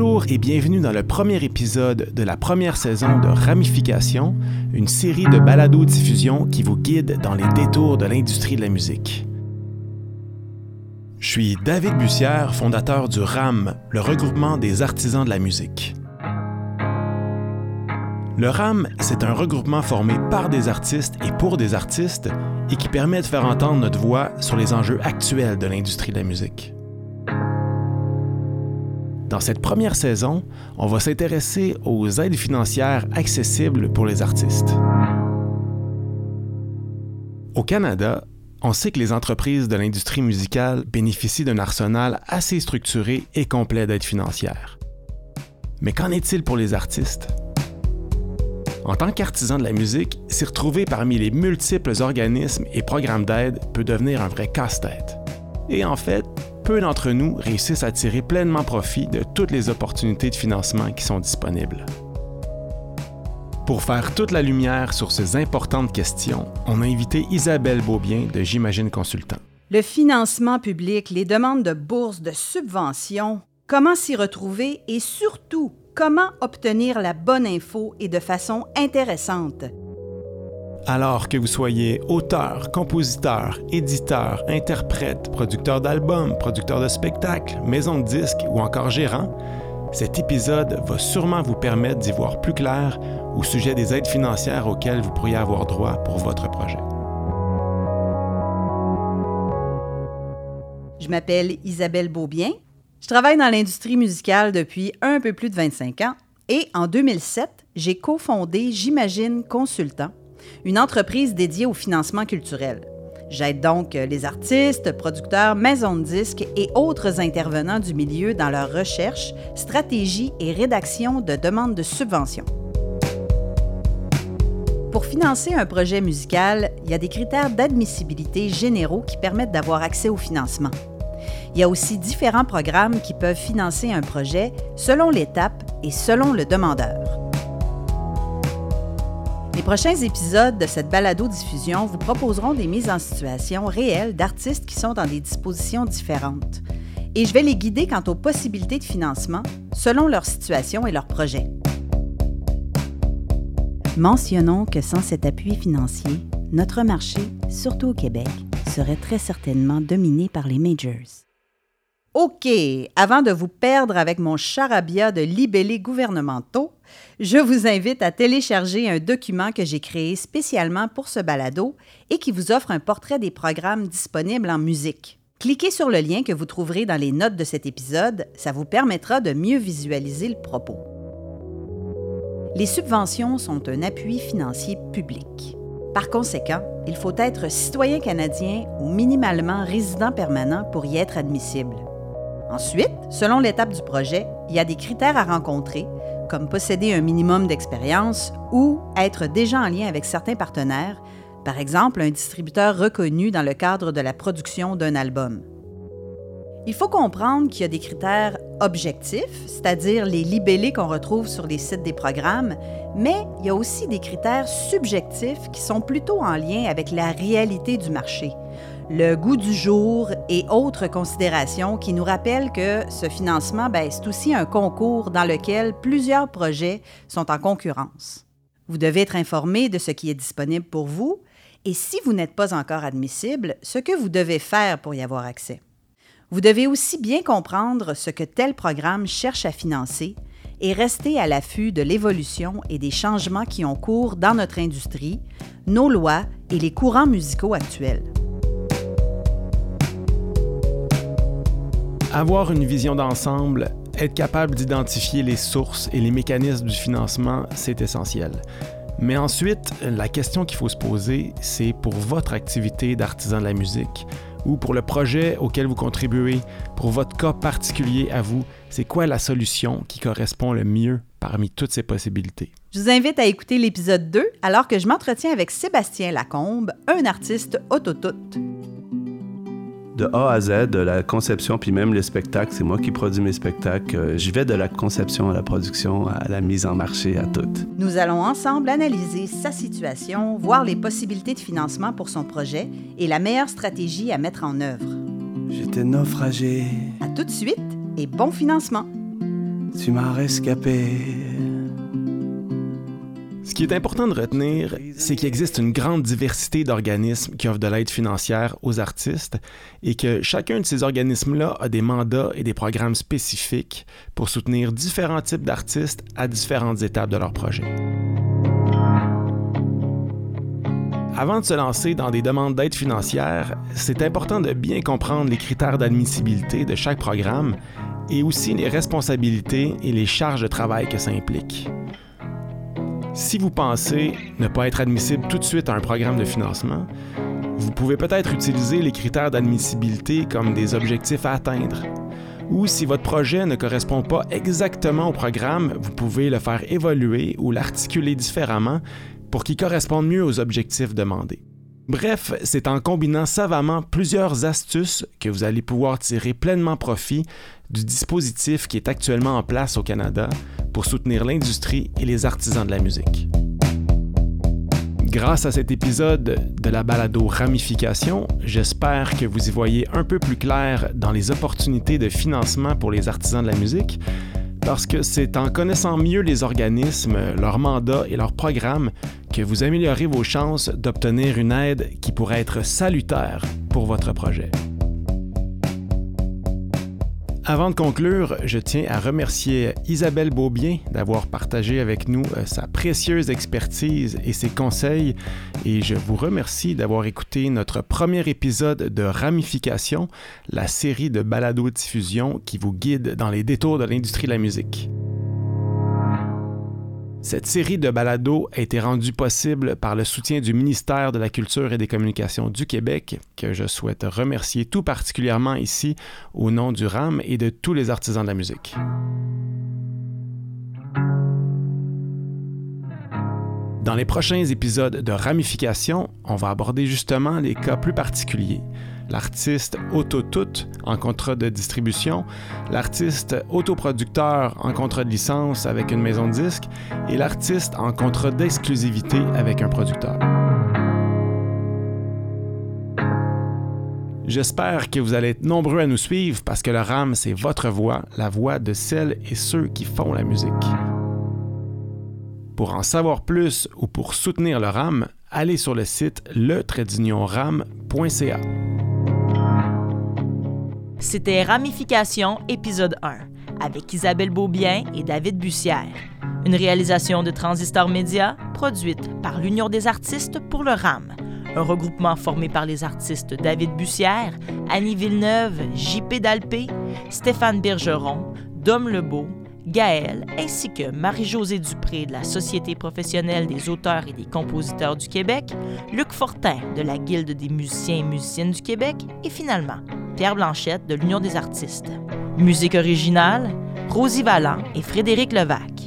Bonjour et bienvenue dans le premier épisode de la première saison de Ramification, une série de balados-diffusion qui vous guide dans les détours de l'industrie de la musique. Je suis David Bussière, fondateur du RAM, le regroupement des artisans de la musique. Le RAM, c'est un regroupement formé par des artistes et pour des artistes et qui permet de faire entendre notre voix sur les enjeux actuels de l'industrie de la musique. Dans cette première saison, on va s'intéresser aux aides financières accessibles pour les artistes. Au Canada, on sait que les entreprises de l'industrie musicale bénéficient d'un arsenal assez structuré et complet d'aides financières. Mais qu'en est-il pour les artistes? En tant qu'artisan de la musique, s'y retrouver parmi les multiples organismes et programmes d'aide peut devenir un vrai casse-tête. Et en fait, peu d'entre nous réussissent à tirer pleinement profit de toutes les opportunités de financement qui sont disponibles. Pour faire toute la lumière sur ces importantes questions, on a invité Isabelle Beaubien de J'imagine Consultant. Le financement public, les demandes de bourses, de subventions, comment s'y retrouver et surtout comment obtenir la bonne info et de façon intéressante. Alors que vous soyez auteur, compositeur, éditeur, interprète, producteur d'albums, producteur de spectacles, maison de disques ou encore gérant, cet épisode va sûrement vous permettre d'y voir plus clair au sujet des aides financières auxquelles vous pourriez avoir droit pour votre projet. Je m'appelle Isabelle Beaubien. Je travaille dans l'industrie musicale depuis un peu plus de 25 ans et en 2007, j'ai cofondé J'imagine Consultant, une entreprise dédiée au financement culturel. J'aide donc les artistes, producteurs, maisons de disques et autres intervenants du milieu dans leur recherche, stratégie et rédaction de demandes de subventions. Pour financer un projet musical, il y a des critères d'admissibilité généraux qui permettent d'avoir accès au financement. Il y a aussi différents programmes qui peuvent financer un projet selon l'étape et selon le demandeur. Les prochains épisodes de cette balado-diffusion vous proposeront des mises en situation réelles d'artistes qui sont dans des dispositions différentes. Et je vais les guider quant aux possibilités de financement selon leur situation et leur projet. Mentionnons que sans cet appui financier, notre marché, surtout au Québec, serait très certainement dominé par les majors. OK, avant de vous perdre avec mon charabia de libellés gouvernementaux, je vous invite à télécharger un document que j'ai créé spécialement pour ce balado et qui vous offre un portrait des programmes disponibles en musique. Cliquez sur le lien que vous trouverez dans les notes de cet épisode, ça vous permettra de mieux visualiser le propos. Les subventions sont un appui financier public. Par conséquent, il faut être citoyen canadien ou minimalement résident permanent pour y être admissible. Ensuite, selon l'étape du projet, il y a des critères à rencontrer, comme posséder un minimum d'expérience ou être déjà en lien avec certains partenaires, par exemple un distributeur reconnu dans le cadre de la production d'un album. Il faut comprendre qu'il y a des critères objectifs, c'est-à-dire les libellés qu'on retrouve sur les sites des programmes, mais il y a aussi des critères subjectifs qui sont plutôt en lien avec la réalité du marché, le goût du jour et autres considérations qui nous rappellent que ce financement, ben, c'est aussi un concours dans lequel plusieurs projets sont en concurrence. Vous devez être informé de ce qui est disponible pour vous et si vous n'êtes pas encore admissible, ce que vous devez faire pour y avoir accès. Vous devez aussi bien comprendre ce que tel programme cherche à financer et rester à l'affût de l'évolution et des changements qui ont cours dans notre industrie, nos lois et les courants musicaux actuels. Avoir une vision d'ensemble, être capable d'identifier les sources et les mécanismes du financement, c'est essentiel. Mais ensuite, la question qu'il faut se poser, c'est pour votre activité d'artisan de la musique ou pour le projet auquel vous contribuez, pour votre cas particulier à vous, c'est quoi la solution qui correspond le mieux parmi toutes ces possibilités? Je vous invite à écouter l'épisode 2 alors que je m'entretiens avec Sébastien Lacombe, un artiste autotoute de A à Z, de la conception, puis même les spectacles, c'est moi qui produis mes spectacles. Euh, je vais de la conception à la production, à la mise en marché, à tout. Nous allons ensemble analyser sa situation, voir les possibilités de financement pour son projet et la meilleure stratégie à mettre en œuvre. J'étais naufragé. À tout de suite et bon financement. tu m'as rescapé. Ce qui est important de retenir, c'est qu'il existe une grande diversité d'organismes qui offrent de l'aide financière aux artistes et que chacun de ces organismes-là a des mandats et des programmes spécifiques pour soutenir différents types d'artistes à différentes étapes de leur projet. Avant de se lancer dans des demandes d'aide financière, c'est important de bien comprendre les critères d'admissibilité de chaque programme et aussi les responsabilités et les charges de travail que ça implique. Si vous pensez ne pas être admissible tout de suite à un programme de financement, vous pouvez peut-être utiliser les critères d'admissibilité comme des objectifs à atteindre. Ou si votre projet ne correspond pas exactement au programme, vous pouvez le faire évoluer ou l'articuler différemment pour qu'il corresponde mieux aux objectifs demandés. Bref, c'est en combinant savamment plusieurs astuces que vous allez pouvoir tirer pleinement profit du dispositif qui est actuellement en place au Canada pour soutenir l'industrie et les artisans de la musique. Grâce à cet épisode de la balado Ramification, j'espère que vous y voyez un peu plus clair dans les opportunités de financement pour les artisans de la musique, parce que c'est en connaissant mieux les organismes, leurs mandats et leurs programmes que vous améliorez vos chances d'obtenir une aide qui pourrait être salutaire pour votre projet. Avant de conclure, je tiens à remercier Isabelle Beaubien d'avoir partagé avec nous euh, sa précieuse expertise et ses conseils et je vous remercie d'avoir écouté notre premier épisode de Ramification, la série de balado-diffusion qui vous guide dans les détours de l'industrie de la musique. Cette série de balados a été rendue possible par le soutien du ministère de la Culture et des Communications du Québec, que je souhaite remercier tout particulièrement ici au nom du RAM et de tous les artisans de la musique. Dans les prochains épisodes de Ramification, on va aborder justement les cas plus particuliers l'artiste auto-tout en contrat de distribution, l'artiste autoproducteur en contrat de licence avec une maison de disques et l'artiste en contrat d'exclusivité avec un producteur. J'espère que vous allez être nombreux à nous suivre parce que le RAM, c'est votre voix, la voix de celles et ceux qui font la musique. Pour en savoir plus ou pour soutenir le RAM, allez sur le site le c'était Ramification, épisode 1, avec Isabelle Beaubien et David Bussière. Une réalisation de Transistor Média, produite par l'Union des artistes pour le RAM, un regroupement formé par les artistes David Bussière, Annie Villeneuve, JP Dalpé, Stéphane Bergeron, Dom Lebeau, Gaël, ainsi que Marie-Josée Dupré de la Société professionnelle des auteurs et des compositeurs du Québec, Luc Fortin de la Guilde des musiciens et musiciennes du Québec et finalement Pierre Blanchette de l'Union des artistes. Musique originale, Rosie Vallant et Frédéric Levac.